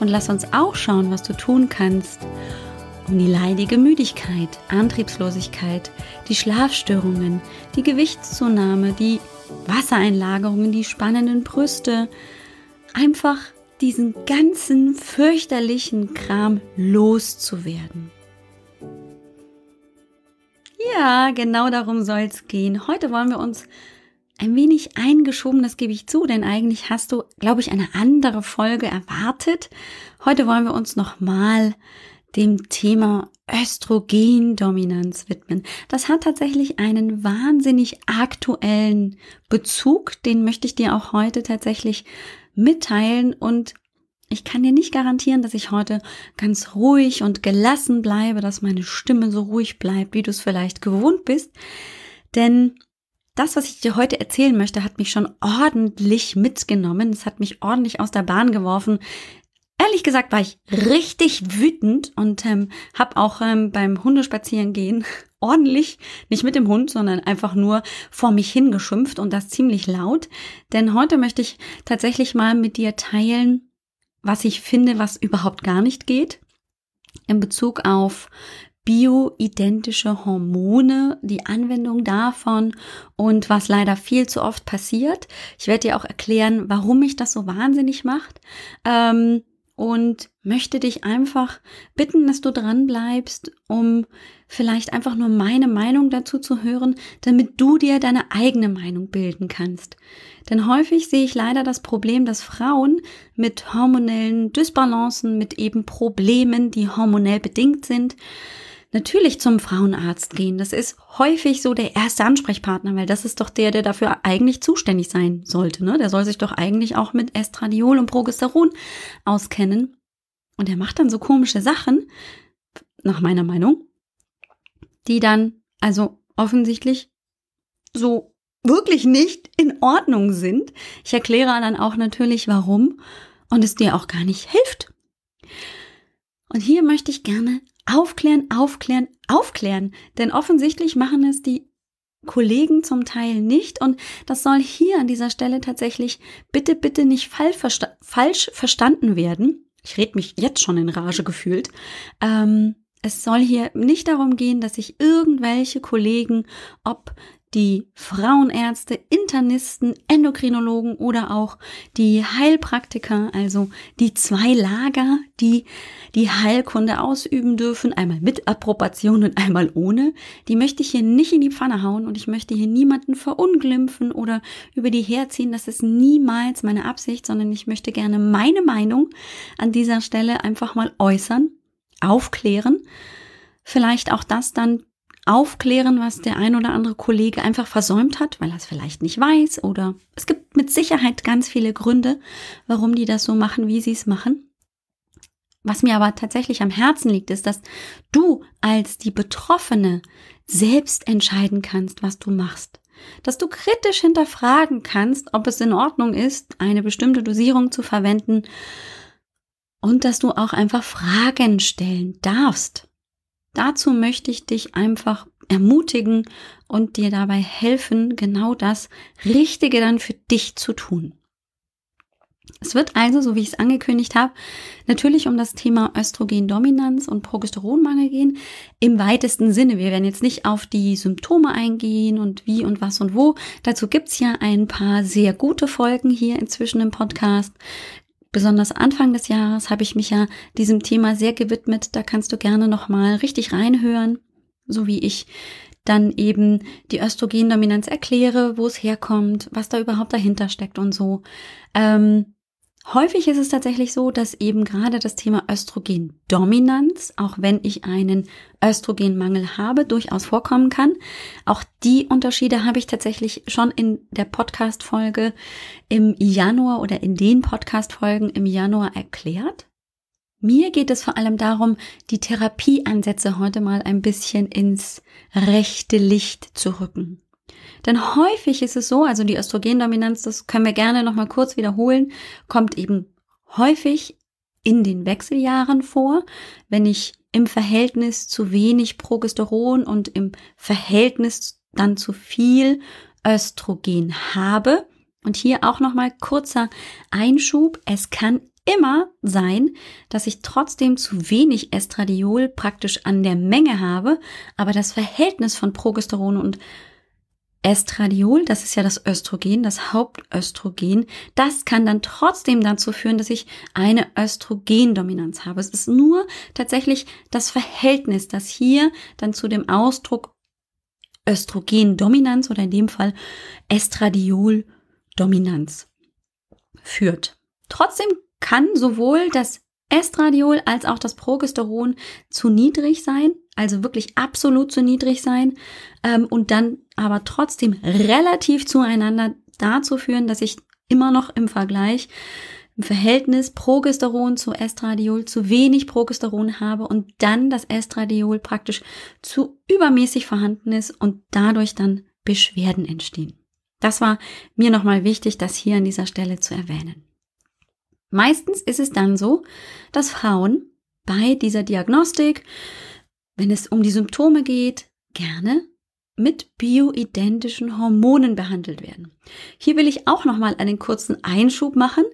Und lass uns auch schauen, was du tun kannst, um die leidige Müdigkeit, Antriebslosigkeit, die Schlafstörungen, die Gewichtszunahme, die Wassereinlagerungen, die spannenden Brüste, einfach diesen ganzen fürchterlichen Kram loszuwerden. Ja, genau darum soll es gehen. Heute wollen wir uns ein wenig eingeschoben, das gebe ich zu, denn eigentlich hast du, glaube ich, eine andere Folge erwartet. Heute wollen wir uns nochmal dem Thema Östrogendominanz widmen. Das hat tatsächlich einen wahnsinnig aktuellen Bezug, den möchte ich dir auch heute tatsächlich mitteilen und ich kann dir nicht garantieren, dass ich heute ganz ruhig und gelassen bleibe, dass meine Stimme so ruhig bleibt, wie du es vielleicht gewohnt bist, denn das, was ich dir heute erzählen möchte, hat mich schon ordentlich mitgenommen. Es hat mich ordentlich aus der Bahn geworfen. Ehrlich gesagt war ich richtig wütend und ähm, habe auch ähm, beim Hundespazierengehen ordentlich, nicht mit dem Hund, sondern einfach nur vor mich hingeschimpft und das ziemlich laut. Denn heute möchte ich tatsächlich mal mit dir teilen, was ich finde, was überhaupt gar nicht geht in Bezug auf bioidentische Hormone, die Anwendung davon und was leider viel zu oft passiert. Ich werde dir auch erklären, warum mich das so wahnsinnig macht. Ähm, und möchte dich einfach bitten, dass du dran bleibst, um vielleicht einfach nur meine Meinung dazu zu hören, damit du dir deine eigene Meinung bilden kannst. Denn häufig sehe ich leider das Problem, dass Frauen mit hormonellen Dysbalancen, mit eben Problemen, die hormonell bedingt sind, natürlich zum Frauenarzt gehen. Das ist häufig so der erste Ansprechpartner, weil das ist doch der, der dafür eigentlich zuständig sein sollte. Ne? Der soll sich doch eigentlich auch mit Estradiol und Progesteron auskennen. Und er macht dann so komische Sachen, nach meiner Meinung, die dann also offensichtlich so wirklich nicht in Ordnung sind. Ich erkläre dann auch natürlich warum und es dir auch gar nicht hilft. Und hier möchte ich gerne aufklären, aufklären, aufklären. Denn offensichtlich machen es die Kollegen zum Teil nicht. Und das soll hier an dieser Stelle tatsächlich bitte, bitte nicht falsch, versta falsch verstanden werden. Ich rede mich jetzt schon in Rage gefühlt. Ähm, es soll hier nicht darum gehen, dass sich irgendwelche Kollegen, ob die Frauenärzte, Internisten, Endokrinologen oder auch die Heilpraktiker, also die zwei Lager, die die Heilkunde ausüben dürfen, einmal mit Approbation und einmal ohne, die möchte ich hier nicht in die Pfanne hauen und ich möchte hier niemanden verunglimpfen oder über die herziehen. Das ist niemals meine Absicht, sondern ich möchte gerne meine Meinung an dieser Stelle einfach mal äußern, aufklären vielleicht auch das dann aufklären, was der ein oder andere Kollege einfach versäumt hat, weil er es vielleicht nicht weiß oder es gibt mit Sicherheit ganz viele Gründe, warum die das so machen, wie sie es machen. Was mir aber tatsächlich am Herzen liegt, ist, dass du als die Betroffene selbst entscheiden kannst, was du machst. Dass du kritisch hinterfragen kannst, ob es in Ordnung ist, eine bestimmte Dosierung zu verwenden und dass du auch einfach Fragen stellen darfst. Dazu möchte ich dich einfach ermutigen und dir dabei helfen, genau das Richtige dann für dich zu tun. Es wird also, so wie ich es angekündigt habe, natürlich um das Thema Östrogendominanz und Progesteronmangel gehen. Im weitesten Sinne. Wir werden jetzt nicht auf die Symptome eingehen und wie und was und wo. Dazu gibt's ja ein paar sehr gute Folgen hier inzwischen im Podcast besonders Anfang des Jahres habe ich mich ja diesem Thema sehr gewidmet. Da kannst du gerne nochmal richtig reinhören, so wie ich dann eben die Östrogendominanz erkläre, wo es herkommt, was da überhaupt dahinter steckt und so. Ähm, Häufig ist es tatsächlich so, dass eben gerade das Thema Östrogendominanz, auch wenn ich einen Östrogenmangel habe, durchaus vorkommen kann. Auch die Unterschiede habe ich tatsächlich schon in der Podcast-Folge im Januar oder in den Podcast-Folgen im Januar erklärt. Mir geht es vor allem darum, die Therapieansätze heute mal ein bisschen ins rechte Licht zu rücken. Denn häufig ist es so, also die Östrogendominanz, das können wir gerne nochmal kurz wiederholen, kommt eben häufig in den Wechseljahren vor, wenn ich im Verhältnis zu wenig Progesteron und im Verhältnis dann zu viel Östrogen habe. Und hier auch nochmal kurzer Einschub. Es kann immer sein, dass ich trotzdem zu wenig Estradiol praktisch an der Menge habe, aber das Verhältnis von Progesteron und Estradiol, das ist ja das Östrogen, das Hauptöstrogen, das kann dann trotzdem dazu führen, dass ich eine Östrogendominanz habe. Es ist nur tatsächlich das Verhältnis, das hier dann zu dem Ausdruck Östrogendominanz oder in dem Fall Estradioldominanz führt. Trotzdem kann sowohl das Estradiol als auch das Progesteron zu niedrig sein, also wirklich absolut zu niedrig sein ähm, und dann aber trotzdem relativ zueinander dazu führen, dass ich immer noch im Vergleich im Verhältnis Progesteron zu Estradiol zu wenig Progesteron habe und dann das Estradiol praktisch zu übermäßig vorhanden ist und dadurch dann Beschwerden entstehen. Das war mir nochmal wichtig, das hier an dieser Stelle zu erwähnen. Meistens ist es dann so, dass Frauen bei dieser Diagnostik, wenn es um die Symptome geht, gerne mit bioidentischen Hormonen behandelt werden. Hier will ich auch noch mal einen kurzen Einschub machen,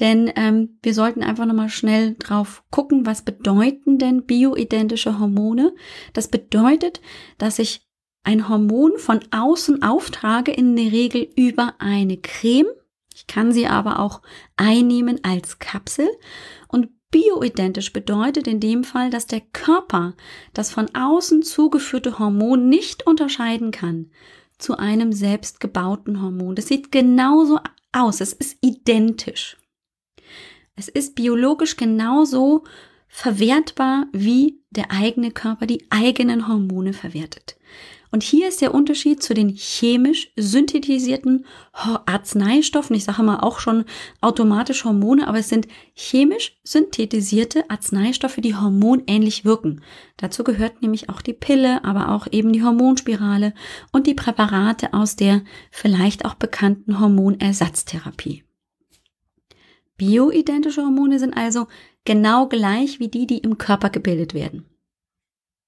denn ähm, wir sollten einfach noch mal schnell drauf gucken, was bedeuten denn bioidentische Hormone? Das bedeutet, dass ich ein Hormon von außen auftrage, in der Regel über eine Creme ich kann sie aber auch einnehmen als Kapsel bioidentisch bedeutet in dem Fall, dass der Körper das von außen zugeführte Hormon nicht unterscheiden kann zu einem selbstgebauten Hormon. Das sieht genauso aus. Es ist identisch. Es ist biologisch genauso verwertbar, wie der eigene Körper die eigenen Hormone verwertet. Und hier ist der Unterschied zu den chemisch synthetisierten Arzneistoffen. Ich sage mal auch schon automatisch Hormone, aber es sind chemisch synthetisierte Arzneistoffe, die hormonähnlich wirken. Dazu gehört nämlich auch die Pille, aber auch eben die Hormonspirale und die Präparate aus der vielleicht auch bekannten Hormonersatztherapie. Bioidentische Hormone sind also genau gleich wie die, die im Körper gebildet werden.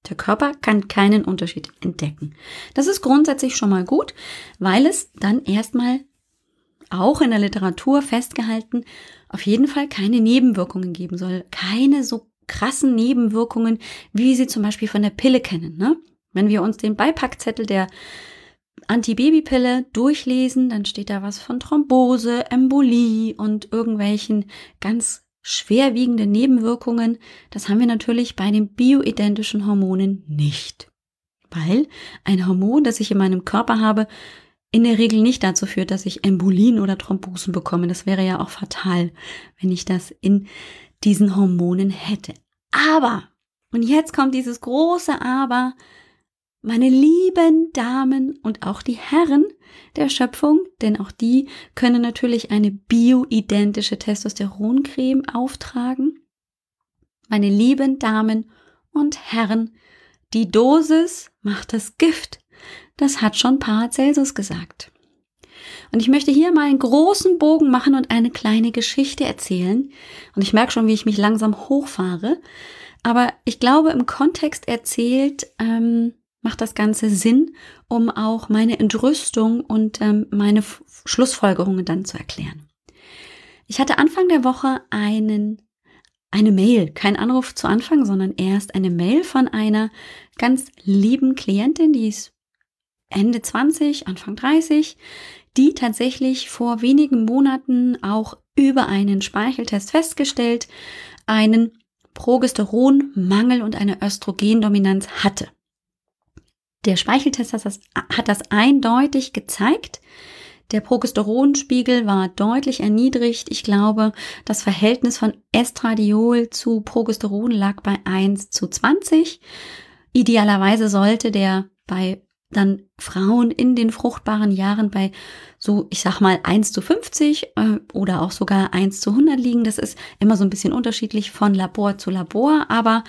Der Körper kann keinen Unterschied entdecken. Das ist grundsätzlich schon mal gut, weil es dann erstmal auch in der Literatur festgehalten auf jeden Fall keine Nebenwirkungen geben soll. Keine so krassen Nebenwirkungen, wie sie zum Beispiel von der Pille kennen. Ne? Wenn wir uns den Beipackzettel der Antibabypille durchlesen, dann steht da was von Thrombose, Embolie und irgendwelchen ganz schwerwiegende Nebenwirkungen, das haben wir natürlich bei den bioidentischen Hormonen nicht. Weil ein Hormon, das ich in meinem Körper habe, in der Regel nicht dazu führt, dass ich Embolien oder Thrombosen bekomme. Das wäre ja auch fatal, wenn ich das in diesen Hormonen hätte. Aber, und jetzt kommt dieses große Aber, meine lieben Damen und auch die Herren der Schöpfung, denn auch die können natürlich eine bioidentische Testosteroncreme auftragen. Meine lieben Damen und Herren, die Dosis macht das Gift. Das hat schon Paracelsus gesagt. Und ich möchte hier mal einen großen Bogen machen und eine kleine Geschichte erzählen. Und ich merke schon, wie ich mich langsam hochfahre. Aber ich glaube, im Kontext erzählt ähm, macht das Ganze Sinn, um auch meine Entrüstung und ähm, meine F Schlussfolgerungen dann zu erklären. Ich hatte Anfang der Woche einen, eine Mail, kein Anruf zu Anfang, sondern erst eine Mail von einer ganz lieben Klientin, die ist Ende 20, Anfang 30, die tatsächlich vor wenigen Monaten auch über einen Speicheltest festgestellt, einen Progesteronmangel und eine Östrogendominanz hatte. Der Speicheltest hat das, hat das eindeutig gezeigt. Der Progesteronspiegel war deutlich erniedrigt. Ich glaube, das Verhältnis von Estradiol zu Progesteron lag bei 1 zu 20. Idealerweise sollte der bei dann Frauen in den fruchtbaren Jahren bei so, ich sag mal, 1 zu 50 äh, oder auch sogar 1 zu 100 liegen. Das ist immer so ein bisschen unterschiedlich von Labor zu Labor, aber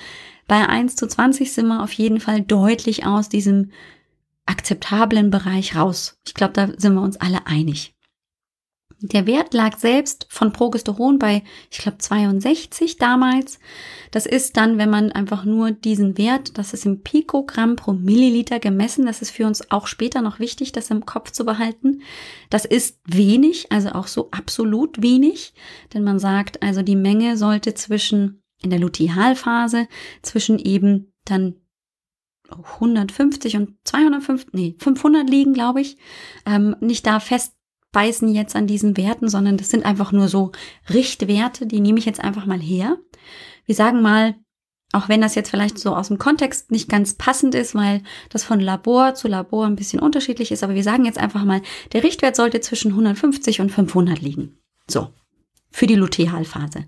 bei 1 zu 20 sind wir auf jeden Fall deutlich aus diesem akzeptablen Bereich raus. Ich glaube, da sind wir uns alle einig. Der Wert lag selbst von Progesteron bei, ich glaube, 62 damals. Das ist dann, wenn man einfach nur diesen Wert, das ist im Pikogramm pro Milliliter gemessen, das ist für uns auch später noch wichtig, das im Kopf zu behalten. Das ist wenig, also auch so absolut wenig, denn man sagt, also die Menge sollte zwischen, in der Lutealphase, zwischen eben dann 150 und 250, nee, 500 liegen, glaube ich, ähm, nicht da fest beißen jetzt an diesen Werten, sondern das sind einfach nur so Richtwerte, die nehme ich jetzt einfach mal her. Wir sagen mal, auch wenn das jetzt vielleicht so aus dem Kontext nicht ganz passend ist, weil das von Labor zu Labor ein bisschen unterschiedlich ist, aber wir sagen jetzt einfach mal, der Richtwert sollte zwischen 150 und 500 liegen. So, für die Lutealphase.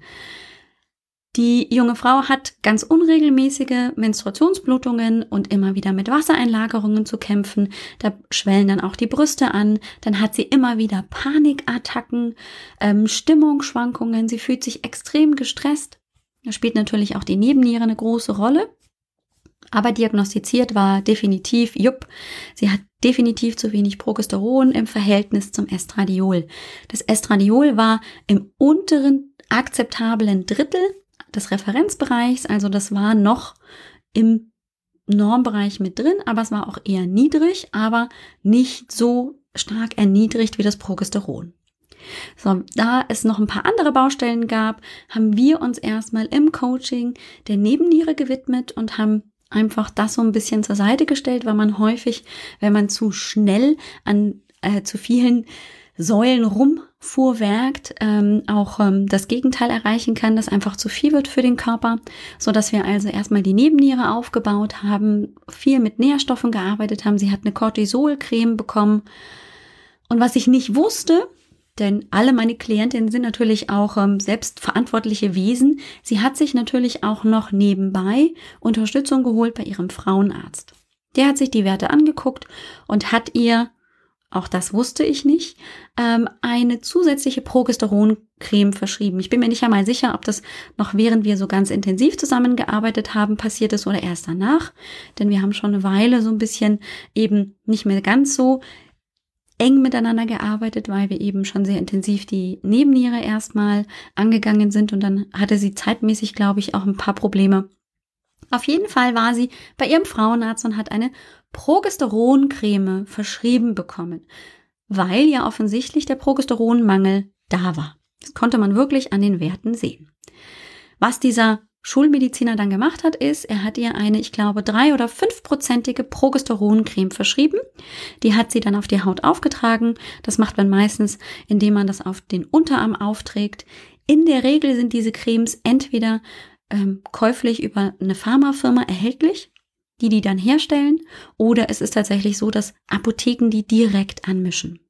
Die junge Frau hat ganz unregelmäßige Menstruationsblutungen und immer wieder mit Wassereinlagerungen zu kämpfen. Da schwellen dann auch die Brüste an. Dann hat sie immer wieder Panikattacken, ähm, Stimmungsschwankungen. Sie fühlt sich extrem gestresst. Da spielt natürlich auch die Nebenniere eine große Rolle. Aber diagnostiziert war definitiv, jupp, sie hat definitiv zu wenig Progesteron im Verhältnis zum Estradiol. Das Estradiol war im unteren akzeptablen Drittel des Referenzbereichs. Also das war noch im Normbereich mit drin, aber es war auch eher niedrig, aber nicht so stark erniedrigt wie das Progesteron. So, da es noch ein paar andere Baustellen gab, haben wir uns erstmal im Coaching der Nebenniere gewidmet und haben einfach das so ein bisschen zur Seite gestellt, weil man häufig, wenn man zu schnell an äh, zu vielen Säulen rumfuhrwerkt, ähm, auch ähm, das Gegenteil erreichen kann, dass einfach zu viel wird für den Körper, so dass wir also erstmal die Nebenniere aufgebaut haben, viel mit Nährstoffen gearbeitet haben. Sie hat eine Cortisolcreme bekommen. Und was ich nicht wusste, denn alle meine Klientinnen sind natürlich auch ähm, selbstverantwortliche Wesen. Sie hat sich natürlich auch noch nebenbei Unterstützung geholt bei ihrem Frauenarzt. Der hat sich die Werte angeguckt und hat ihr auch das wusste ich nicht, ähm, eine zusätzliche Progesteroncreme verschrieben. Ich bin mir nicht einmal sicher, ob das noch während wir so ganz intensiv zusammengearbeitet haben passiert ist oder erst danach, denn wir haben schon eine Weile so ein bisschen eben nicht mehr ganz so eng miteinander gearbeitet, weil wir eben schon sehr intensiv die Nebenniere erstmal angegangen sind und dann hatte sie zeitmäßig, glaube ich, auch ein paar Probleme. Auf jeden Fall war sie bei ihrem Frauenarzt und hat eine Progesteroncreme verschrieben bekommen, weil ja offensichtlich der Progesteronmangel da war. Das konnte man wirklich an den Werten sehen. Was dieser Schulmediziner dann gemacht hat, ist, er hat ihr eine, ich glaube, drei- oder fünfprozentige Progesteroncreme verschrieben. Die hat sie dann auf die Haut aufgetragen. Das macht man meistens, indem man das auf den Unterarm aufträgt. In der Regel sind diese Cremes entweder ähm, käuflich über eine Pharmafirma erhältlich die die dann herstellen, oder es ist tatsächlich so, dass Apotheken die direkt anmischen.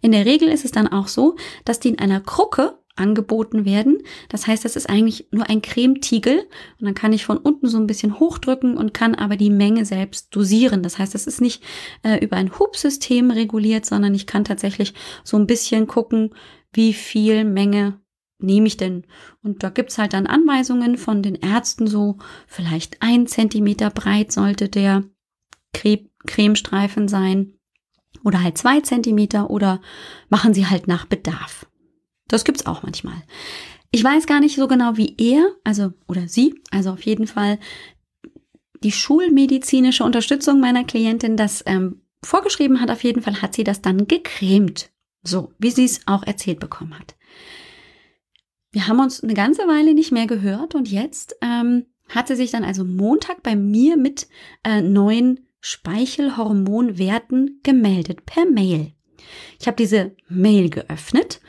In der Regel ist es dann auch so, dass die in einer Krucke angeboten werden. Das heißt, das ist eigentlich nur ein Cremetiegel und dann kann ich von unten so ein bisschen hochdrücken und kann aber die Menge selbst dosieren. Das heißt, es ist nicht äh, über ein Hubsystem reguliert, sondern ich kann tatsächlich so ein bisschen gucken, wie viel Menge nehme ich denn? Und da gibt's halt dann Anweisungen von den Ärzten, so vielleicht ein Zentimeter breit sollte der Cremestreifen sein oder halt zwei Zentimeter oder machen sie halt nach Bedarf. Das gibt's auch manchmal. Ich weiß gar nicht so genau, wie er, also oder sie, also auf jeden Fall die schulmedizinische Unterstützung meiner Klientin das ähm, vorgeschrieben hat. Auf jeden Fall hat sie das dann gecremt. So, wie sie es auch erzählt bekommen hat. Wir haben uns eine ganze Weile nicht mehr gehört und jetzt ähm, hat sie sich dann also Montag bei mir mit äh, neuen Speichelhormonwerten gemeldet per Mail. Ich habe diese Mail geöffnet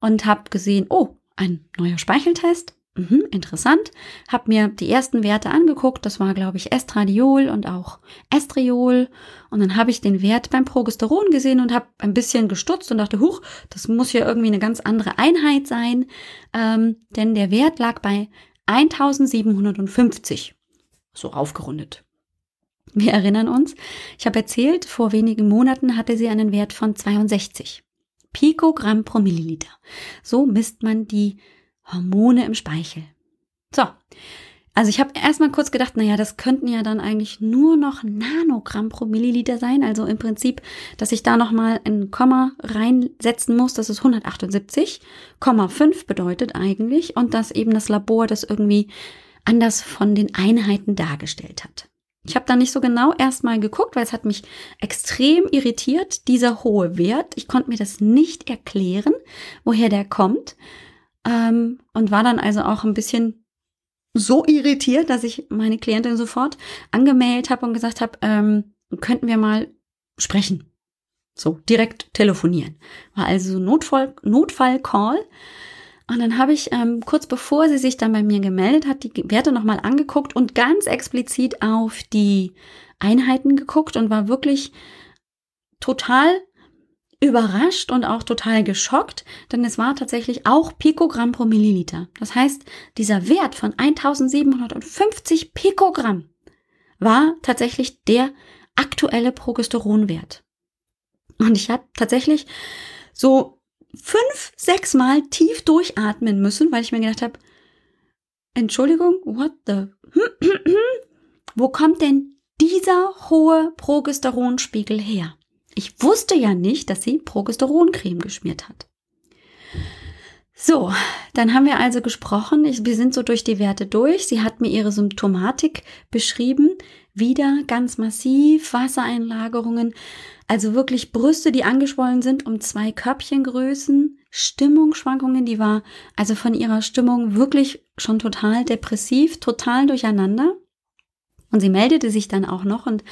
und habe gesehen, oh, ein neuer Speicheltest. Mhm, interessant. Hab mir die ersten Werte angeguckt. Das war, glaube ich, Estradiol und auch Estriol. Und dann habe ich den Wert beim Progesteron gesehen und habe ein bisschen gestutzt und dachte, huch, das muss ja irgendwie eine ganz andere Einheit sein. Ähm, denn der Wert lag bei 1750. So aufgerundet. Wir erinnern uns, ich habe erzählt, vor wenigen Monaten hatte sie einen Wert von 62 Pikogramm pro Milliliter. So misst man die Hormone im Speichel. So, also ich habe erstmal kurz gedacht, naja, das könnten ja dann eigentlich nur noch Nanogramm pro Milliliter sein. Also im Prinzip, dass ich da nochmal ein Komma reinsetzen muss, das ist 178,5 bedeutet eigentlich. Und dass eben das Labor das irgendwie anders von den Einheiten dargestellt hat. Ich habe da nicht so genau erstmal geguckt, weil es hat mich extrem irritiert, dieser hohe Wert. Ich konnte mir das nicht erklären, woher der kommt. Ähm, und war dann also auch ein bisschen so irritiert, dass ich meine Klientin sofort angemeldet habe und gesagt habe, ähm, könnten wir mal sprechen. So, direkt telefonieren. War also so Notfall, Notfall-Call. Und dann habe ich ähm, kurz bevor sie sich dann bei mir gemeldet hat, die Werte nochmal angeguckt und ganz explizit auf die Einheiten geguckt und war wirklich total überrascht und auch total geschockt, denn es war tatsächlich auch Pikogramm pro Milliliter. Das heißt, dieser Wert von 1750 Pikogramm war tatsächlich der aktuelle Progesteronwert. Und ich habe tatsächlich so fünf, sechs Mal tief durchatmen müssen, weil ich mir gedacht habe, Entschuldigung, what the? Wo kommt denn dieser hohe Progesteronspiegel her? Ich wusste ja nicht, dass sie Progesteroncreme geschmiert hat. So, dann haben wir also gesprochen. Ich, wir sind so durch die Werte durch. Sie hat mir ihre Symptomatik beschrieben. Wieder ganz massiv Wassereinlagerungen. Also wirklich Brüste, die angeschwollen sind um zwei Körbchengrößen. Stimmungsschwankungen, die war also von ihrer Stimmung wirklich schon total depressiv, total durcheinander. Und sie meldete sich dann auch noch und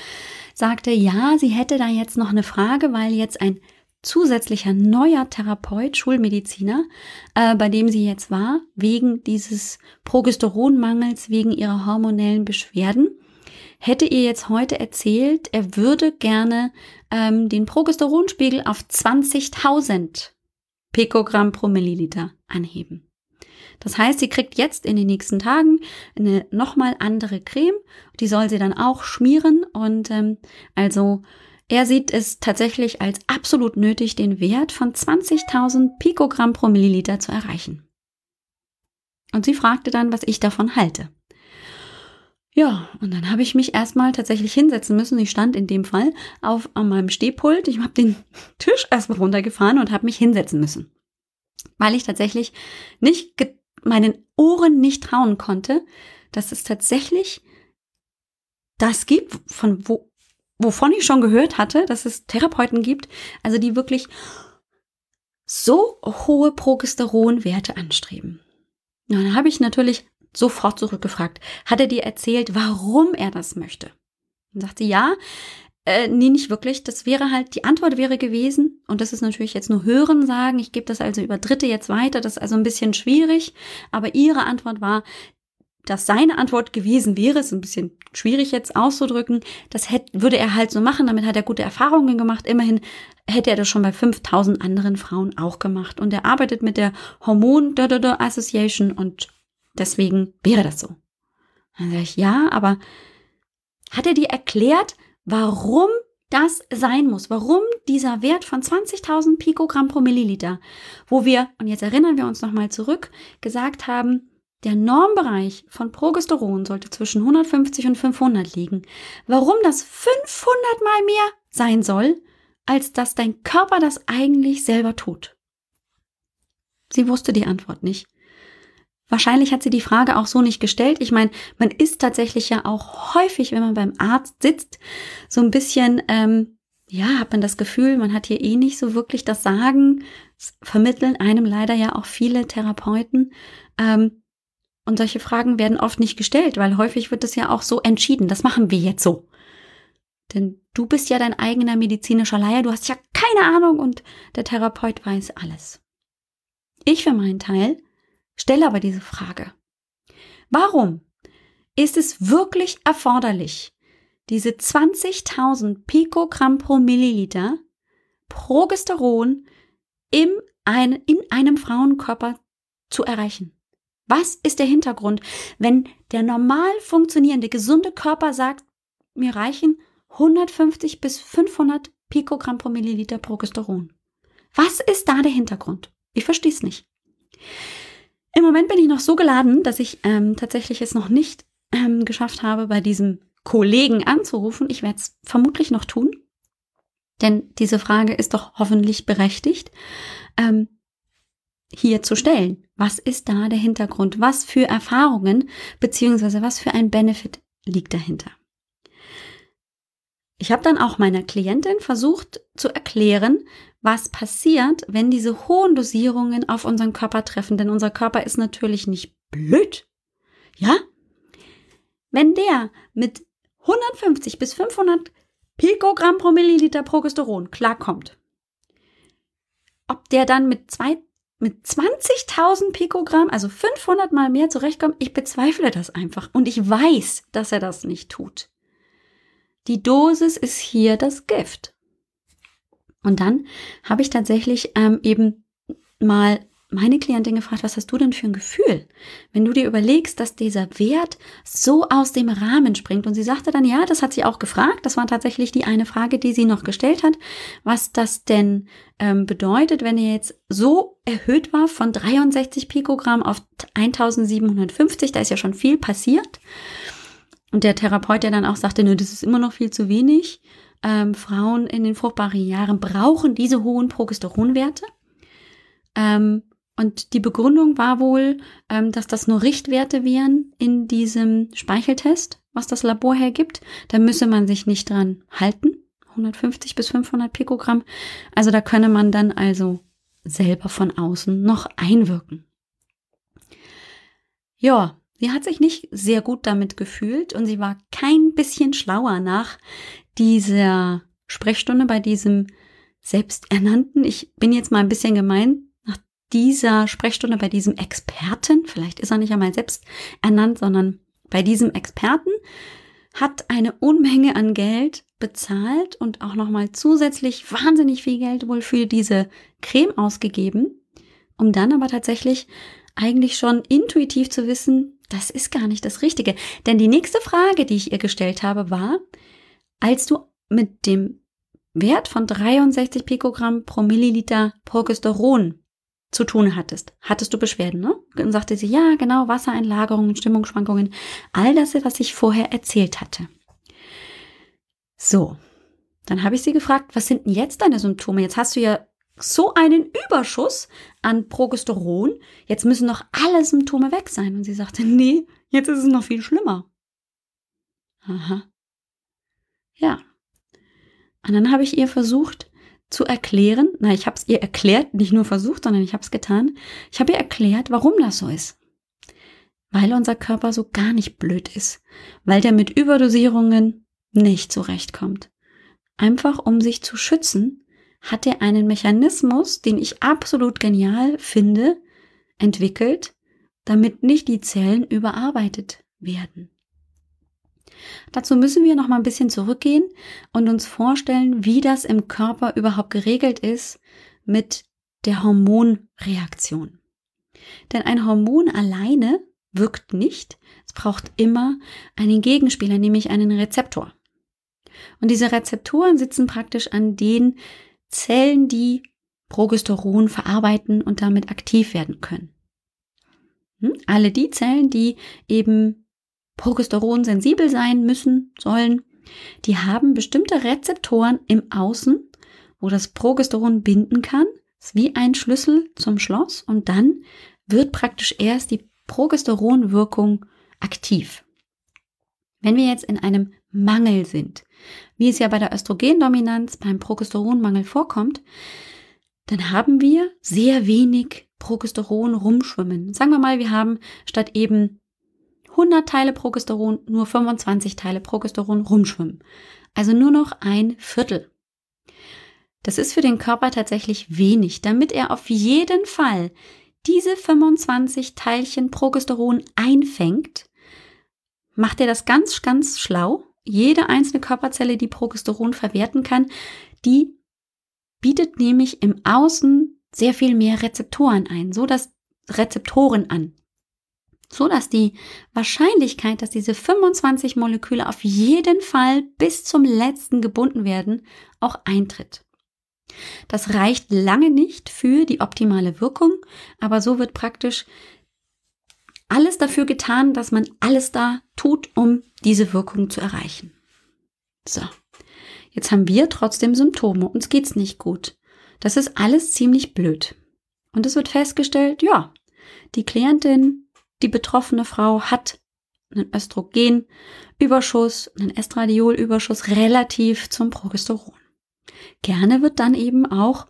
sagte, ja, sie hätte da jetzt noch eine Frage, weil jetzt ein zusätzlicher neuer Therapeut, Schulmediziner, äh, bei dem sie jetzt war, wegen dieses Progesteronmangels, wegen ihrer hormonellen Beschwerden, hätte ihr jetzt heute erzählt, er würde gerne ähm, den Progesteronspiegel auf 20.000 Pikogramm pro Milliliter anheben. Das heißt, sie kriegt jetzt in den nächsten Tagen eine nochmal andere Creme. Die soll sie dann auch schmieren. Und ähm, also er sieht es tatsächlich als absolut nötig, den Wert von 20.000 Pikogramm pro Milliliter zu erreichen. Und sie fragte dann, was ich davon halte. Ja, und dann habe ich mich erstmal tatsächlich hinsetzen müssen. Ich stand in dem Fall auf an meinem Stehpult. Ich habe den Tisch erstmal runtergefahren und habe mich hinsetzen müssen. Weil ich tatsächlich nicht meinen Ohren nicht trauen konnte, dass es tatsächlich das gibt, von wo, wovon ich schon gehört hatte, dass es Therapeuten gibt, also die wirklich so hohe Progesteronwerte anstreben. Und dann habe ich natürlich sofort zurückgefragt, hat er dir erzählt, warum er das möchte? Und sagte, ja, äh, nee, nicht wirklich. Das wäre halt, die Antwort wäre gewesen, und das ist natürlich jetzt nur Hören sagen, ich gebe das also über Dritte jetzt weiter, das ist also ein bisschen schwierig, aber ihre Antwort war, dass seine Antwort gewesen wäre, ist ein bisschen schwierig jetzt auszudrücken, das hätte, würde er halt so machen, damit hat er gute Erfahrungen gemacht. Immerhin hätte er das schon bei 5000 anderen Frauen auch gemacht. Und er arbeitet mit der Hormon Association und deswegen wäre das so. Dann sage ich, ja, aber hat er dir erklärt, warum das sein muss, warum dieser Wert von 20.000 Pikogramm pro Milliliter, wo wir, und jetzt erinnern wir uns nochmal zurück, gesagt haben, der Normbereich von Progesteron sollte zwischen 150 und 500 liegen. Warum das 500 mal mehr sein soll, als dass dein Körper das eigentlich selber tut? Sie wusste die Antwort nicht. Wahrscheinlich hat sie die Frage auch so nicht gestellt. Ich meine, man ist tatsächlich ja auch häufig, wenn man beim Arzt sitzt, so ein bisschen, ähm, ja, hat man das Gefühl, man hat hier eh nicht so wirklich das Sagen. Das vermitteln einem leider ja auch viele Therapeuten. Ähm, und solche Fragen werden oft nicht gestellt, weil häufig wird es ja auch so entschieden. Das machen wir jetzt so. Denn du bist ja dein eigener medizinischer Leier, du hast ja keine Ahnung und der Therapeut weiß alles. Ich für meinen Teil Stelle aber diese Frage. Warum ist es wirklich erforderlich, diese 20.000 Pikogramm pro Milliliter Progesteron im ein, in einem Frauenkörper zu erreichen? Was ist der Hintergrund, wenn der normal funktionierende, gesunde Körper sagt, mir reichen 150 bis 500 Pikogramm pro Milliliter Progesteron. Was ist da der Hintergrund? Ich verstehe es nicht. Im Moment bin ich noch so geladen, dass ich ähm, tatsächlich es noch nicht ähm, geschafft habe, bei diesem Kollegen anzurufen. Ich werde es vermutlich noch tun, denn diese Frage ist doch hoffentlich berechtigt, ähm, hier zu stellen. Was ist da der Hintergrund? Was für Erfahrungen beziehungsweise was für ein Benefit liegt dahinter? Ich habe dann auch meiner Klientin versucht zu erklären, was passiert, wenn diese hohen Dosierungen auf unseren Körper treffen. Denn unser Körper ist natürlich nicht blöd. Ja? Wenn der mit 150 bis 500 Pikogramm pro Milliliter Progesteron klarkommt, ob der dann mit zwei mit 20.000 Pikogramm, also 500 mal mehr zurechtkommt, ich bezweifle das einfach. Und ich weiß, dass er das nicht tut. Die Dosis ist hier das Gift. Und dann habe ich tatsächlich ähm, eben mal meine Klientin gefragt, was hast du denn für ein Gefühl, wenn du dir überlegst, dass dieser Wert so aus dem Rahmen springt? Und sie sagte dann, ja, das hat sie auch gefragt. Das war tatsächlich die eine Frage, die sie noch gestellt hat, was das denn ähm, bedeutet, wenn er jetzt so erhöht war von 63 Pikogramm auf 1750. Da ist ja schon viel passiert. Und der Therapeut, der dann auch sagte, ne, das ist immer noch viel zu wenig. Ähm, Frauen in den fruchtbaren Jahren brauchen diese hohen Progesteronwerte. Ähm, und die Begründung war wohl, ähm, dass das nur Richtwerte wären in diesem Speicheltest, was das Labor hergibt. Da müsse man sich nicht dran halten. 150 bis 500 Pikogramm. Also da könne man dann also selber von außen noch einwirken. Ja, Sie hat sich nicht sehr gut damit gefühlt und sie war kein bisschen schlauer nach dieser Sprechstunde bei diesem selbsternannten, ich bin jetzt mal ein bisschen gemein, dieser Sprechstunde bei diesem Experten, vielleicht ist er nicht einmal selbst ernannt, sondern bei diesem Experten, hat eine Unmenge an Geld bezahlt und auch nochmal zusätzlich wahnsinnig viel Geld wohl für diese Creme ausgegeben, um dann aber tatsächlich eigentlich schon intuitiv zu wissen, das ist gar nicht das Richtige. Denn die nächste Frage, die ich ihr gestellt habe, war, als du mit dem Wert von 63 Pikogramm pro Milliliter Progesteron zu tun hattest, hattest du Beschwerden, ne? Und sagte sie, ja, genau, Wassereinlagerungen, Stimmungsschwankungen, all das, was ich vorher erzählt hatte. So, dann habe ich sie gefragt, was sind denn jetzt deine Symptome? Jetzt hast du ja so einen Überschuss an Progesteron. Jetzt müssen noch alle Symptome weg sein. Und sie sagte, nee, jetzt ist es noch viel schlimmer. Aha. Ja. Und dann habe ich ihr versucht zu erklären, na, ich habe es ihr erklärt, nicht nur versucht, sondern ich habe es getan. Ich habe ihr erklärt, warum das so ist. Weil unser Körper so gar nicht blöd ist. Weil der mit Überdosierungen nicht zurechtkommt. Einfach um sich zu schützen hat er einen Mechanismus, den ich absolut genial finde, entwickelt, damit nicht die Zellen überarbeitet werden. Dazu müssen wir noch mal ein bisschen zurückgehen und uns vorstellen, wie das im Körper überhaupt geregelt ist mit der Hormonreaktion. Denn ein Hormon alleine wirkt nicht. Es braucht immer einen Gegenspieler, nämlich einen Rezeptor. Und diese Rezeptoren sitzen praktisch an den Zellen, die Progesteron verarbeiten und damit aktiv werden können. Hm? Alle die Zellen, die eben Progesteron sensibel sein müssen, sollen, die haben bestimmte Rezeptoren im Außen, wo das Progesteron binden kann. Ist wie ein Schlüssel zum Schloss und dann wird praktisch erst die Progesteronwirkung aktiv. Wenn wir jetzt in einem Mangel sind, wie es ja bei der Östrogendominanz beim Progesteronmangel vorkommt, dann haben wir sehr wenig Progesteron rumschwimmen. Sagen wir mal, wir haben statt eben 100 Teile Progesteron nur 25 Teile Progesteron rumschwimmen. Also nur noch ein Viertel. Das ist für den Körper tatsächlich wenig, damit er auf jeden Fall diese 25 Teilchen Progesteron einfängt, macht er das ganz, ganz schlau jede einzelne Körperzelle, die Progesteron verwerten kann, die bietet nämlich im Außen sehr viel mehr Rezeptoren ein, so dass Rezeptoren an. So dass die Wahrscheinlichkeit, dass diese 25 Moleküle auf jeden Fall bis zum letzten gebunden werden, auch eintritt. Das reicht lange nicht für die optimale Wirkung, aber so wird praktisch alles dafür getan, dass man alles da tut, um diese Wirkung zu erreichen. So, jetzt haben wir trotzdem Symptome, uns geht's nicht gut. Das ist alles ziemlich blöd. Und es wird festgestellt, ja, die Klientin, die betroffene Frau hat einen Östrogenüberschuss, einen Estradiolüberschuss relativ zum Progesteron. Gerne wird dann eben auch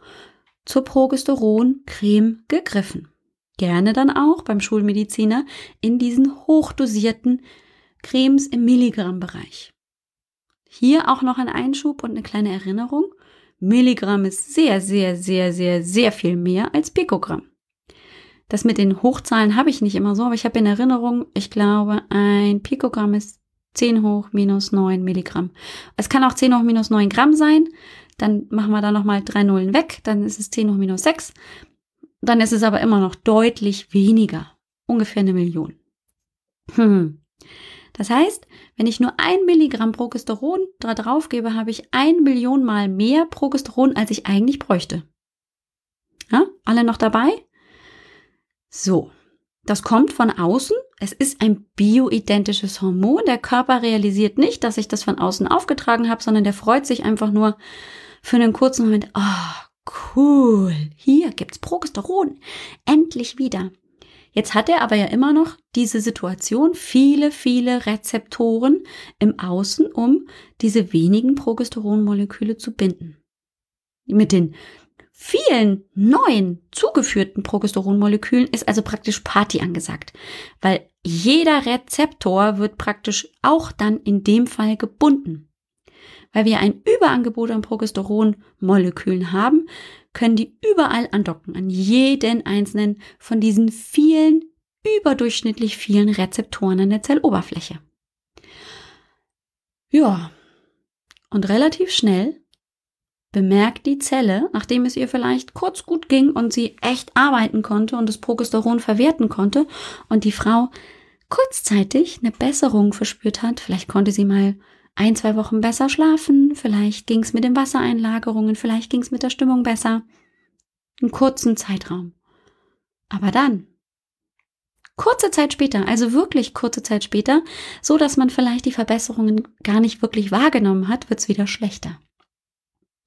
zur Progesteroncreme gegriffen. Gerne dann auch beim Schulmediziner in diesen hochdosierten Cremes im Milligrammbereich. Hier auch noch ein Einschub und eine kleine Erinnerung. Milligramm ist sehr, sehr, sehr, sehr, sehr viel mehr als Pikogramm. Das mit den Hochzahlen habe ich nicht immer so, aber ich habe in Erinnerung, ich glaube, ein Pikogramm ist 10 hoch minus 9 Milligramm. Es kann auch 10 hoch minus 9 Gramm sein. Dann machen wir da nochmal drei Nullen weg. Dann ist es 10 hoch minus 6. Dann ist es aber immer noch deutlich weniger. Ungefähr eine Million. Hm. Das heißt, wenn ich nur ein Milligramm Progesteron da drauf gebe, habe ich ein Million mal mehr Progesteron, als ich eigentlich bräuchte. Ja, alle noch dabei? So, das kommt von außen. Es ist ein bioidentisches Hormon. Der Körper realisiert nicht, dass ich das von außen aufgetragen habe, sondern der freut sich einfach nur für einen kurzen Moment. Oh, cool. Hier gibt's Progesteron. Endlich wieder. Jetzt hat er aber ja immer noch diese Situation, viele, viele Rezeptoren im Außen, um diese wenigen Progesteronmoleküle zu binden. Mit den vielen neuen zugeführten Progesteronmolekülen ist also praktisch Party angesagt, weil jeder Rezeptor wird praktisch auch dann in dem Fall gebunden. Weil wir ein Überangebot an Progesteronmolekülen haben, können die überall andocken, an jeden einzelnen von diesen vielen, überdurchschnittlich vielen Rezeptoren an der Zelloberfläche. Ja, und relativ schnell bemerkt die Zelle, nachdem es ihr vielleicht kurz gut ging und sie echt arbeiten konnte und das Progesteron verwerten konnte und die Frau kurzzeitig eine Besserung verspürt hat, vielleicht konnte sie mal ein, zwei Wochen besser schlafen, vielleicht ging es mit den Wassereinlagerungen, vielleicht ging es mit der Stimmung besser. Einen kurzen Zeitraum. Aber dann, kurze Zeit später, also wirklich kurze Zeit später, so dass man vielleicht die Verbesserungen gar nicht wirklich wahrgenommen hat, wird es wieder schlechter.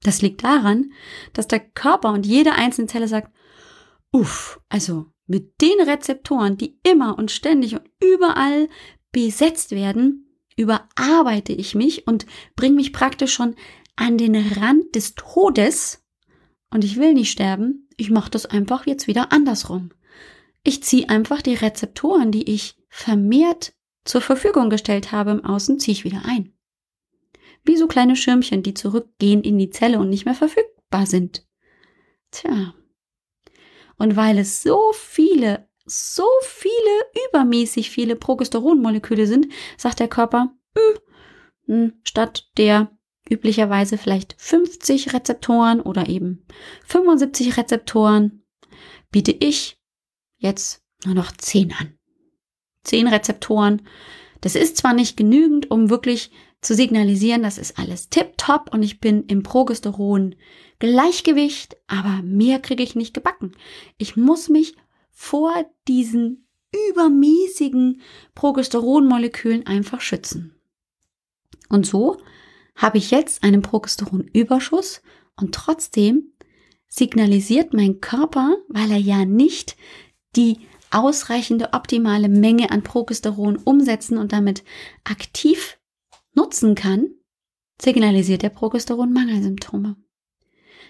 Das liegt daran, dass der Körper und jede einzelne Zelle sagt, uff, also mit den Rezeptoren, die immer und ständig und überall besetzt werden, überarbeite ich mich und bringe mich praktisch schon an den Rand des Todes und ich will nicht sterben, ich mache das einfach jetzt wieder andersrum. Ich ziehe einfach die Rezeptoren, die ich vermehrt zur Verfügung gestellt habe im Außen, ziehe ich wieder ein. Wie so kleine Schirmchen, die zurückgehen in die Zelle und nicht mehr verfügbar sind. Tja. Und weil es so viele so viele, übermäßig viele Progesteronmoleküle sind, sagt der Körper, hm, hm, statt der üblicherweise vielleicht 50 Rezeptoren oder eben 75 Rezeptoren, biete ich jetzt nur noch 10 an. 10 Rezeptoren. Das ist zwar nicht genügend, um wirklich zu signalisieren, das ist alles tipptopp und ich bin im Progesteron Gleichgewicht, aber mehr kriege ich nicht gebacken. Ich muss mich vor diesen übermäßigen Progesteronmolekülen einfach schützen. Und so habe ich jetzt einen Progesteronüberschuss und trotzdem signalisiert mein Körper, weil er ja nicht die ausreichende optimale Menge an Progesteron umsetzen und damit aktiv nutzen kann, signalisiert der Progesteron Mangelsymptome.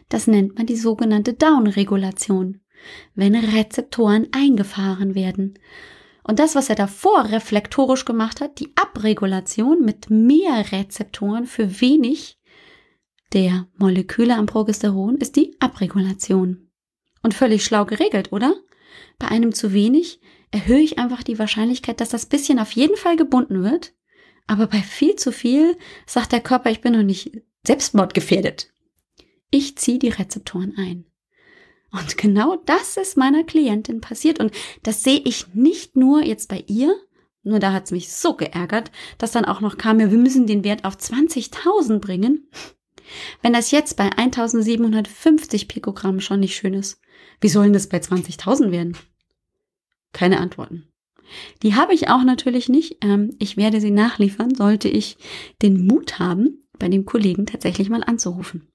Das nennt man die sogenannte Down-Regulation wenn Rezeptoren eingefahren werden. Und das, was er davor reflektorisch gemacht hat, die Abregulation mit mehr Rezeptoren für wenig der Moleküle am Progesteron, ist die Abregulation. Und völlig schlau geregelt, oder? Bei einem zu wenig erhöhe ich einfach die Wahrscheinlichkeit, dass das bisschen auf jeden Fall gebunden wird. Aber bei viel zu viel sagt der Körper, ich bin noch nicht selbstmordgefährdet. Ich ziehe die Rezeptoren ein. Und genau das ist meiner Klientin passiert. Und das sehe ich nicht nur jetzt bei ihr, nur da hat es mich so geärgert, dass dann auch noch kam, ja, wir müssen den Wert auf 20.000 bringen. Wenn das jetzt bei 1750 Pikogramm schon nicht schön ist, wie sollen das bei 20.000 werden? Keine Antworten. Die habe ich auch natürlich nicht. Ähm, ich werde sie nachliefern, sollte ich den Mut haben, bei dem Kollegen tatsächlich mal anzurufen.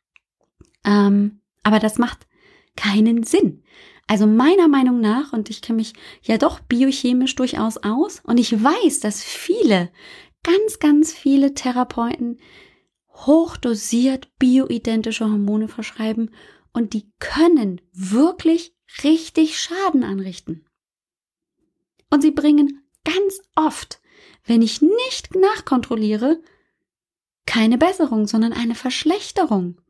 Ähm, aber das macht keinen Sinn. Also meiner Meinung nach, und ich kenne mich ja doch biochemisch durchaus aus, und ich weiß, dass viele, ganz, ganz viele Therapeuten hochdosiert bioidentische Hormone verschreiben und die können wirklich richtig Schaden anrichten. Und sie bringen ganz oft, wenn ich nicht nachkontrolliere, keine Besserung, sondern eine Verschlechterung.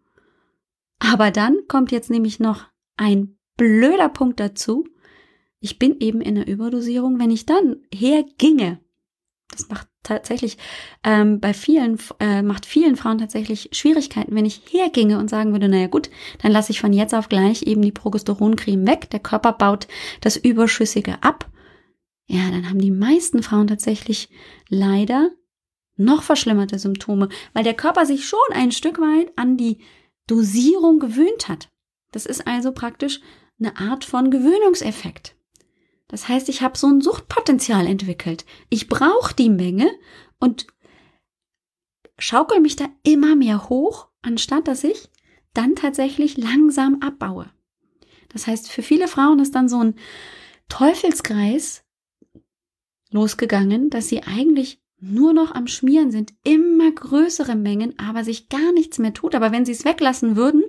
Aber dann kommt jetzt nämlich noch ein blöder Punkt dazu. Ich bin eben in der Überdosierung. Wenn ich dann herginge, das macht tatsächlich ähm, bei vielen, äh, macht vielen Frauen tatsächlich Schwierigkeiten, wenn ich herginge und sagen würde, naja gut, dann lasse ich von jetzt auf gleich eben die Progesteroncreme weg. Der Körper baut das Überschüssige ab. Ja, dann haben die meisten Frauen tatsächlich leider noch verschlimmerte Symptome, weil der Körper sich schon ein Stück weit an die Dosierung gewöhnt hat. Das ist also praktisch eine Art von Gewöhnungseffekt. Das heißt, ich habe so ein Suchtpotenzial entwickelt. Ich brauche die Menge und schaukel mich da immer mehr hoch, anstatt dass ich dann tatsächlich langsam abbaue. Das heißt, für viele Frauen ist dann so ein Teufelskreis losgegangen, dass sie eigentlich nur noch am Schmieren sind, immer größere Mengen, aber sich gar nichts mehr tut. Aber wenn sie es weglassen würden,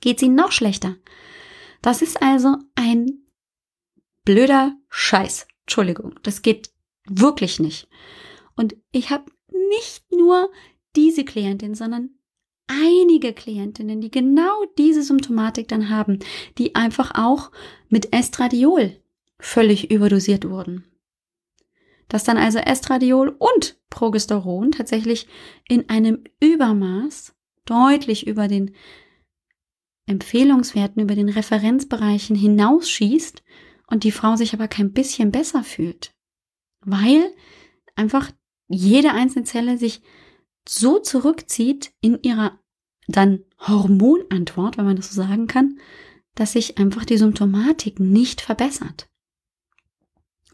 geht es ihnen noch schlechter. Das ist also ein blöder Scheiß. Entschuldigung, das geht wirklich nicht. Und ich habe nicht nur diese Klientin, sondern einige Klientinnen, die genau diese Symptomatik dann haben, die einfach auch mit Estradiol völlig überdosiert wurden dass dann also Estradiol und Progesteron tatsächlich in einem Übermaß deutlich über den Empfehlungswerten, über den Referenzbereichen hinausschießt und die Frau sich aber kein bisschen besser fühlt, weil einfach jede einzelne Zelle sich so zurückzieht in ihrer dann Hormonantwort, wenn man das so sagen kann, dass sich einfach die Symptomatik nicht verbessert.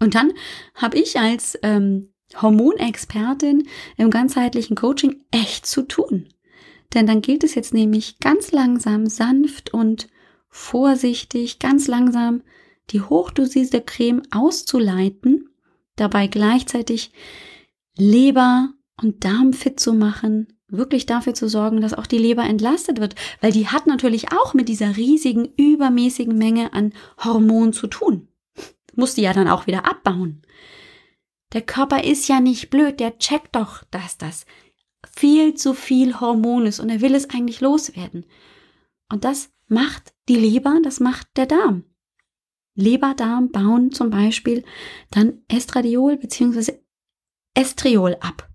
Und dann habe ich als ähm, Hormonexpertin im ganzheitlichen Coaching echt zu tun. Denn dann gilt es jetzt nämlich ganz langsam, sanft und vorsichtig, ganz langsam die hochdosierte Creme auszuleiten, dabei gleichzeitig Leber und Darm fit zu machen, wirklich dafür zu sorgen, dass auch die Leber entlastet wird, weil die hat natürlich auch mit dieser riesigen, übermäßigen Menge an Hormonen zu tun muss die ja dann auch wieder abbauen. Der Körper ist ja nicht blöd, der checkt doch, dass das viel zu viel Hormon ist und er will es eigentlich loswerden. Und das macht die Leber, das macht der Darm. Leber, Darm bauen zum Beispiel dann Estradiol bzw. Estriol ab.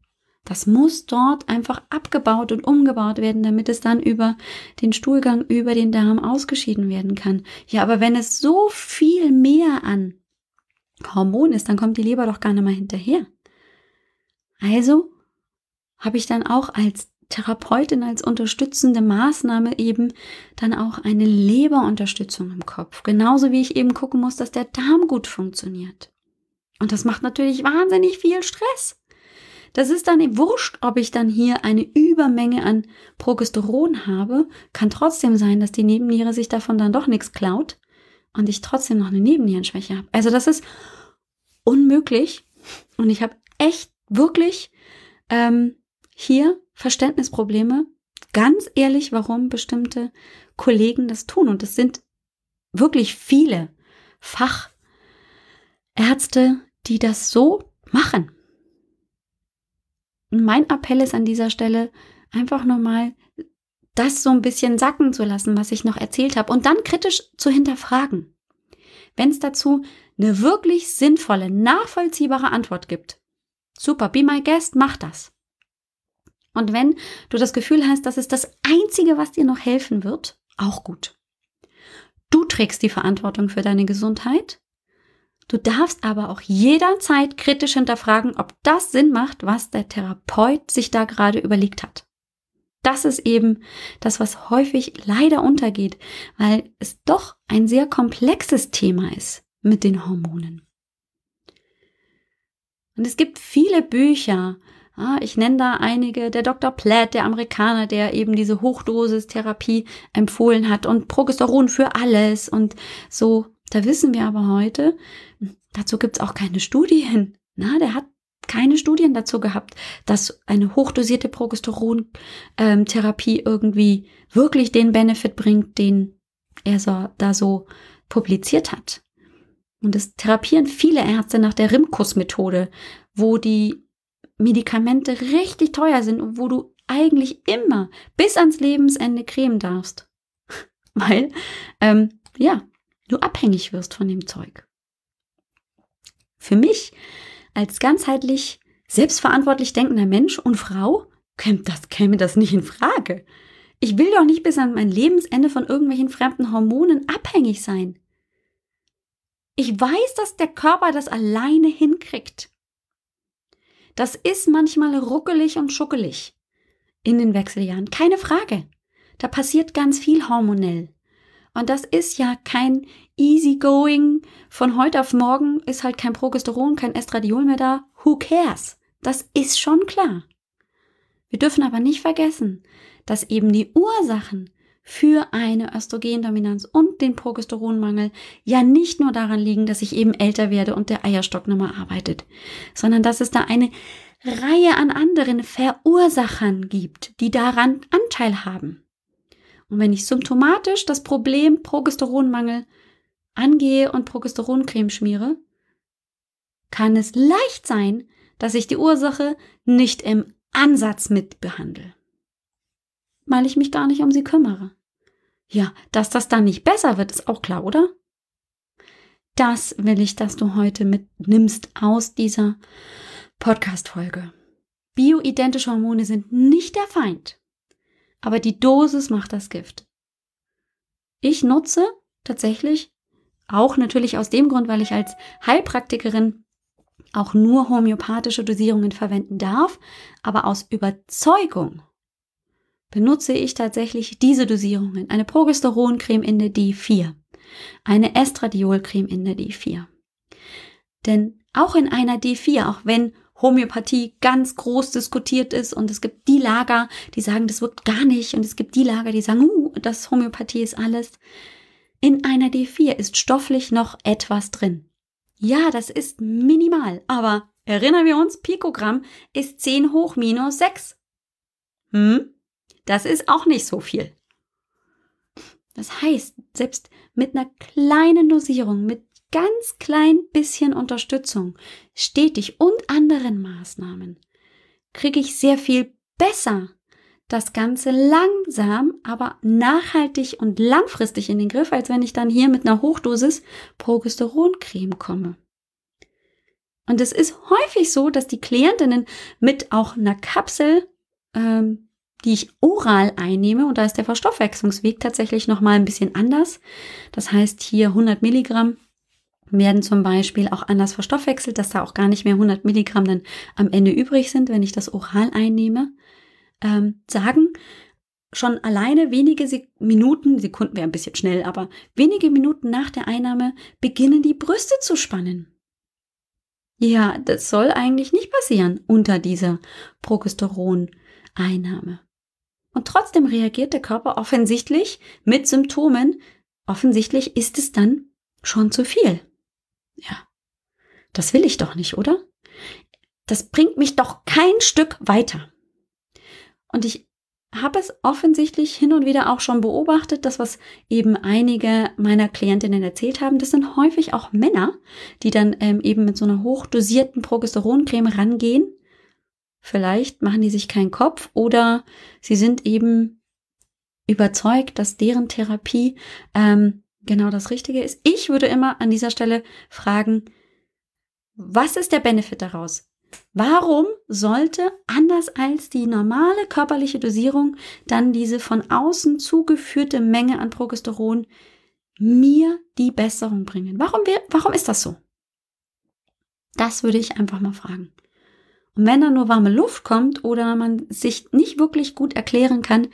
Das muss dort einfach abgebaut und umgebaut werden, damit es dann über den Stuhlgang, über den Darm ausgeschieden werden kann. Ja, aber wenn es so viel mehr an Hormon ist, dann kommt die Leber doch gar nicht mehr hinterher. Also habe ich dann auch als Therapeutin, als unterstützende Maßnahme eben dann auch eine Leberunterstützung im Kopf. Genauso wie ich eben gucken muss, dass der Darm gut funktioniert. Und das macht natürlich wahnsinnig viel Stress. Das ist dann wurscht, ob ich dann hier eine Übermenge an Progesteron habe. Kann trotzdem sein, dass die Nebenniere sich davon dann doch nichts klaut und ich trotzdem noch eine Nebennierenschwäche habe. Also das ist unmöglich und ich habe echt wirklich ähm, hier Verständnisprobleme. Ganz ehrlich, warum bestimmte Kollegen das tun. Und es sind wirklich viele Fachärzte, die das so machen. Und mein Appell ist an dieser Stelle einfach nochmal das so ein bisschen sacken zu lassen, was ich noch erzählt habe und dann kritisch zu hinterfragen. Wenn es dazu eine wirklich sinnvolle, nachvollziehbare Antwort gibt, super, be my guest, mach das. Und wenn du das Gefühl hast, das ist das Einzige, was dir noch helfen wird, auch gut. Du trägst die Verantwortung für deine Gesundheit. Du darfst aber auch jederzeit kritisch hinterfragen, ob das Sinn macht, was der Therapeut sich da gerade überlegt hat. Das ist eben das, was häufig leider untergeht, weil es doch ein sehr komplexes Thema ist mit den Hormonen. Und es gibt viele Bücher, ich nenne da einige, der Dr. Platt, der Amerikaner, der eben diese Hochdosistherapie empfohlen hat und Progesteron für alles und so. Da wissen wir aber heute, dazu gibt's auch keine Studien. Na, der hat keine Studien dazu gehabt, dass eine hochdosierte Progesteron-Therapie irgendwie wirklich den Benefit bringt, den er so, da so publiziert hat. Und es therapieren viele Ärzte nach der Rimkus-Methode, wo die Medikamente richtig teuer sind und wo du eigentlich immer bis ans Lebensende cremen darfst. Weil, ähm, ja, du abhängig wirst von dem Zeug. Für mich als ganzheitlich selbstverantwortlich denkender Mensch und Frau käme das, käme das nicht in Frage. Ich will doch nicht bis an mein Lebensende von irgendwelchen fremden Hormonen abhängig sein. Ich weiß, dass der Körper das alleine hinkriegt. Das ist manchmal ruckelig und schuckelig in den Wechseljahren, keine Frage. Da passiert ganz viel hormonell. Und das ist ja kein easygoing, von heute auf morgen ist halt kein Progesteron, kein Estradiol mehr da. Who cares? Das ist schon klar. Wir dürfen aber nicht vergessen, dass eben die Ursachen für eine Östrogendominanz und den Progesteronmangel ja nicht nur daran liegen, dass ich eben älter werde und der Eierstock nochmal arbeitet, sondern dass es da eine Reihe an anderen Verursachern gibt, die daran Anteil haben. Und wenn ich symptomatisch das Problem Progesteronmangel angehe und Progesteroncreme schmiere, kann es leicht sein, dass ich die Ursache nicht im Ansatz mitbehandle weil ich mich gar nicht um sie kümmere. Ja, dass das dann nicht besser wird, ist auch klar, oder? Das will ich, dass du heute mitnimmst aus dieser Podcast-Folge. Bioidentische Hormone sind nicht der Feind, aber die Dosis macht das Gift. Ich nutze tatsächlich auch natürlich aus dem Grund, weil ich als Heilpraktikerin auch nur homöopathische Dosierungen verwenden darf, aber aus Überzeugung benutze ich tatsächlich diese Dosierungen. Eine Progesteroncreme in der D4, eine Estradiolcreme in der D4. Denn auch in einer D4, auch wenn Homöopathie ganz groß diskutiert ist und es gibt die Lager, die sagen, das wirkt gar nicht und es gibt die Lager, die sagen, uh, das Homöopathie ist alles. In einer D4 ist stofflich noch etwas drin. Ja, das ist minimal, aber erinnern wir uns, Pikogramm ist 10 hoch minus 6. Hm? Das ist auch nicht so viel. Das heißt, selbst mit einer kleinen Dosierung, mit ganz klein bisschen Unterstützung, stetig und anderen Maßnahmen, kriege ich sehr viel besser das Ganze langsam, aber nachhaltig und langfristig in den Griff, als wenn ich dann hier mit einer Hochdosis Progesteroncreme komme. Und es ist häufig so, dass die Klientinnen mit auch einer Kapsel ähm, die ich oral einnehme, und da ist der Verstoffwechslungsweg tatsächlich nochmal ein bisschen anders. Das heißt, hier 100 Milligramm werden zum Beispiel auch anders verstoffwechselt, dass da auch gar nicht mehr 100 Milligramm dann am Ende übrig sind, wenn ich das oral einnehme, ähm, sagen, schon alleine wenige Sek Minuten, Sekunden wäre ein bisschen schnell, aber wenige Minuten nach der Einnahme beginnen die Brüste zu spannen. Ja, das soll eigentlich nicht passieren unter dieser Progesteron-Einnahme. Und trotzdem reagiert der Körper offensichtlich mit Symptomen. Offensichtlich ist es dann schon zu viel. Ja, das will ich doch nicht, oder? Das bringt mich doch kein Stück weiter. Und ich habe es offensichtlich hin und wieder auch schon beobachtet, das, was eben einige meiner Klientinnen erzählt haben, das sind häufig auch Männer, die dann ähm, eben mit so einer hochdosierten Progesteroncreme rangehen Vielleicht machen die sich keinen Kopf oder sie sind eben überzeugt, dass deren Therapie ähm, genau das Richtige ist. Ich würde immer an dieser Stelle fragen, was ist der Benefit daraus? Warum sollte, anders als die normale körperliche Dosierung, dann diese von außen zugeführte Menge an Progesteron mir die Besserung bringen? Warum, warum ist das so? Das würde ich einfach mal fragen. Und wenn da nur warme Luft kommt oder man sich nicht wirklich gut erklären kann,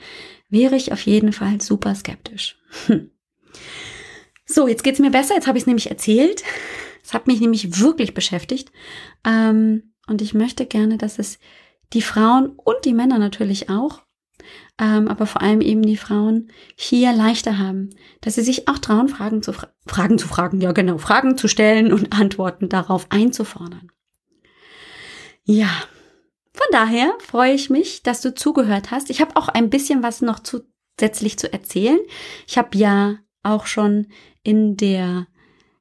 wäre ich auf jeden Fall super skeptisch. Hm. So, jetzt geht's mir besser. Jetzt habe ich es nämlich erzählt. Es hat mich nämlich wirklich beschäftigt. Ähm, und ich möchte gerne, dass es die Frauen und die Männer natürlich auch, ähm, aber vor allem eben die Frauen hier leichter haben, dass sie sich auch trauen, Fragen zu, fra Fragen zu fragen, ja genau, Fragen zu stellen und Antworten darauf einzufordern. Ja, von daher freue ich mich, dass du zugehört hast. Ich habe auch ein bisschen was noch zusätzlich zu erzählen. Ich habe ja auch schon in der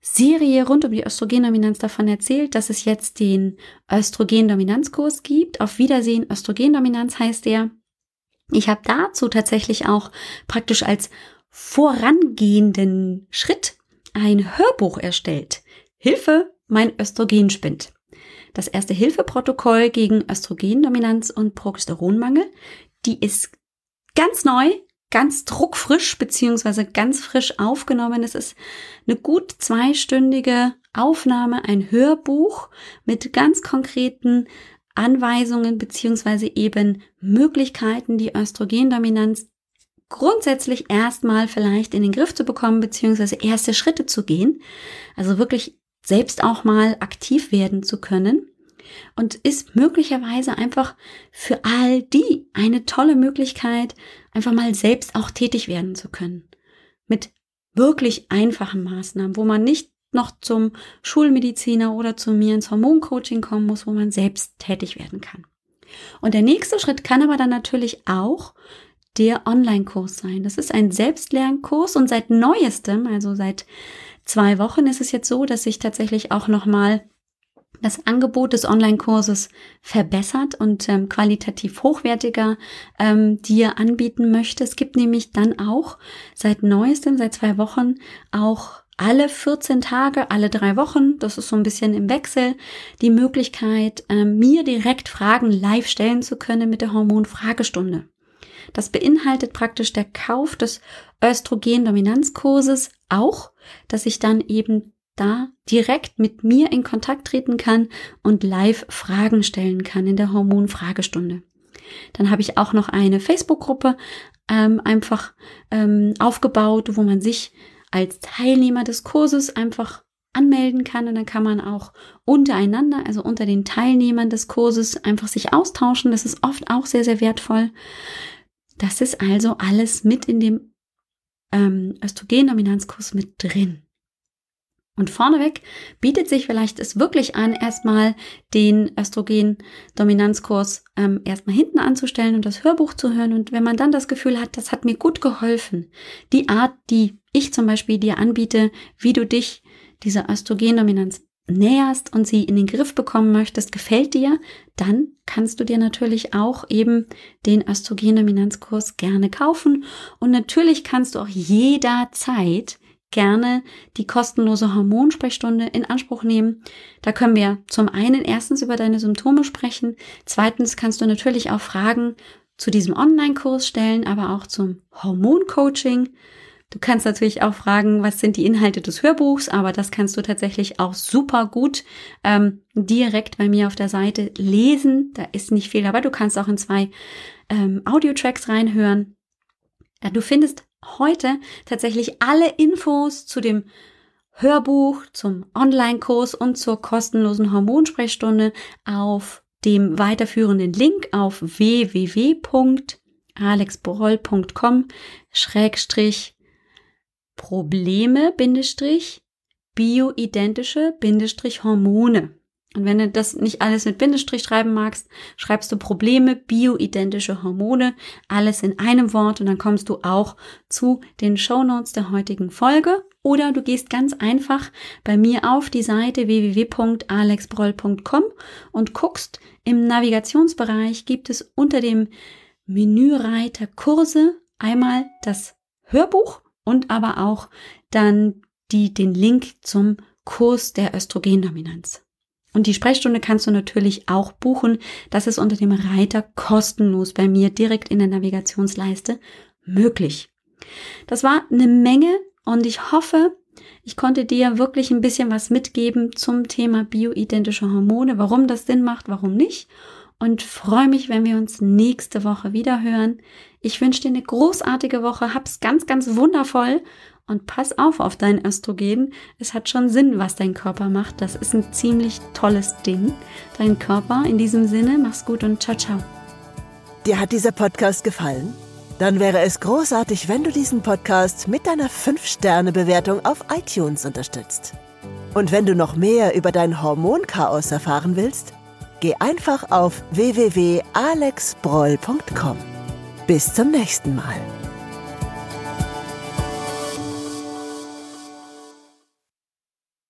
Serie rund um die Östrogendominanz davon erzählt, dass es jetzt den Östrogendominanzkurs gibt. Auf Wiedersehen Östrogendominanz heißt der. Ich habe dazu tatsächlich auch praktisch als vorangehenden Schritt ein Hörbuch erstellt. Hilfe, mein Östrogen spinnt. Das erste Hilfeprotokoll gegen Östrogendominanz und Progesteronmangel. Die ist ganz neu, ganz druckfrisch beziehungsweise ganz frisch aufgenommen. Es ist eine gut zweistündige Aufnahme, ein Hörbuch mit ganz konkreten Anweisungen beziehungsweise eben Möglichkeiten, die Östrogendominanz grundsätzlich erstmal vielleicht in den Griff zu bekommen beziehungsweise erste Schritte zu gehen. Also wirklich selbst auch mal aktiv werden zu können und ist möglicherweise einfach für all die eine tolle Möglichkeit, einfach mal selbst auch tätig werden zu können. Mit wirklich einfachen Maßnahmen, wo man nicht noch zum Schulmediziner oder zu mir ins Hormoncoaching kommen muss, wo man selbst tätig werden kann. Und der nächste Schritt kann aber dann natürlich auch der Online-Kurs sein. Das ist ein Selbstlernkurs und seit neuestem, also seit zwei Wochen ist es jetzt so, dass ich tatsächlich auch nochmal das Angebot des Online-Kurses verbessert und ähm, qualitativ hochwertiger ähm, dir anbieten möchte. Es gibt nämlich dann auch seit neuestem, seit zwei Wochen auch alle 14 Tage, alle drei Wochen, das ist so ein bisschen im Wechsel, die Möglichkeit, ähm, mir direkt Fragen live stellen zu können mit der Hormon-Fragestunde. Das beinhaltet praktisch der Kauf des Östrogen-Dominanzkurses auch, dass ich dann eben da direkt mit mir in Kontakt treten kann und live Fragen stellen kann in der Hormonfragestunde. Dann habe ich auch noch eine Facebook-Gruppe ähm, einfach ähm, aufgebaut, wo man sich als Teilnehmer des Kurses einfach anmelden kann und dann kann man auch untereinander, also unter den Teilnehmern des Kurses einfach sich austauschen. Das ist oft auch sehr, sehr wertvoll. Das ist also alles mit in dem ähm, Östrogendominanzkurs mit drin. Und vorneweg bietet sich vielleicht es wirklich an, erstmal den Östrogen-Dominanzkurs ähm, erstmal hinten anzustellen und das Hörbuch zu hören. Und wenn man dann das Gefühl hat, das hat mir gut geholfen, die Art, die ich zum Beispiel dir anbiete, wie du dich dieser Östrogendominanz näherst und sie in den Griff bekommen möchtest, gefällt dir, dann kannst du dir natürlich auch eben den Östrogendominanzkurs gerne kaufen. Und natürlich kannst du auch jederzeit gerne die kostenlose Hormonsprechstunde in Anspruch nehmen. Da können wir zum einen erstens über deine Symptome sprechen. Zweitens kannst du natürlich auch Fragen zu diesem Online-Kurs stellen, aber auch zum Hormoncoaching. Du kannst natürlich auch fragen, was sind die Inhalte des Hörbuchs, aber das kannst du tatsächlich auch super gut ähm, direkt bei mir auf der Seite lesen. Da ist nicht viel, aber du kannst auch in zwei ähm, Audio-Tracks reinhören. Du findest heute tatsächlich alle Infos zu dem Hörbuch, zum Online-Kurs und zur kostenlosen Hormonsprechstunde auf dem weiterführenden Link auf www.alexboroll.com schrägstrich Probleme Bindestrich bioidentische Bindestrich Hormone. Und wenn du das nicht alles mit Bindestrich schreiben magst, schreibst du Probleme, bioidentische Hormone, alles in einem Wort und dann kommst du auch zu den Show Notes der heutigen Folge. Oder du gehst ganz einfach bei mir auf die Seite www.alexbroll.com und guckst im Navigationsbereich gibt es unter dem Menüreiter Kurse einmal das Hörbuch und aber auch dann die, den Link zum Kurs der Östrogendominanz. Und die Sprechstunde kannst du natürlich auch buchen. Das ist unter dem Reiter kostenlos bei mir direkt in der Navigationsleiste möglich. Das war eine Menge Und ich hoffe, ich konnte dir wirklich ein bisschen was mitgeben zum Thema bioidentische Hormone, warum das Sinn macht, warum nicht. Und freue mich, wenn wir uns nächste Woche wieder hören. Ich wünsche dir eine großartige Woche, hab's ganz, ganz wundervoll und pass auf auf dein Östrogen. Es hat schon Sinn, was dein Körper macht. Das ist ein ziemlich tolles Ding. Dein Körper in diesem Sinne, mach's gut und ciao, ciao. Dir hat dieser Podcast gefallen? Dann wäre es großartig, wenn du diesen Podcast mit deiner 5-Sterne-Bewertung auf iTunes unterstützt. Und wenn du noch mehr über dein Hormonchaos erfahren willst, geh einfach auf www.alexbroll.com. Bis zum nächsten Mal.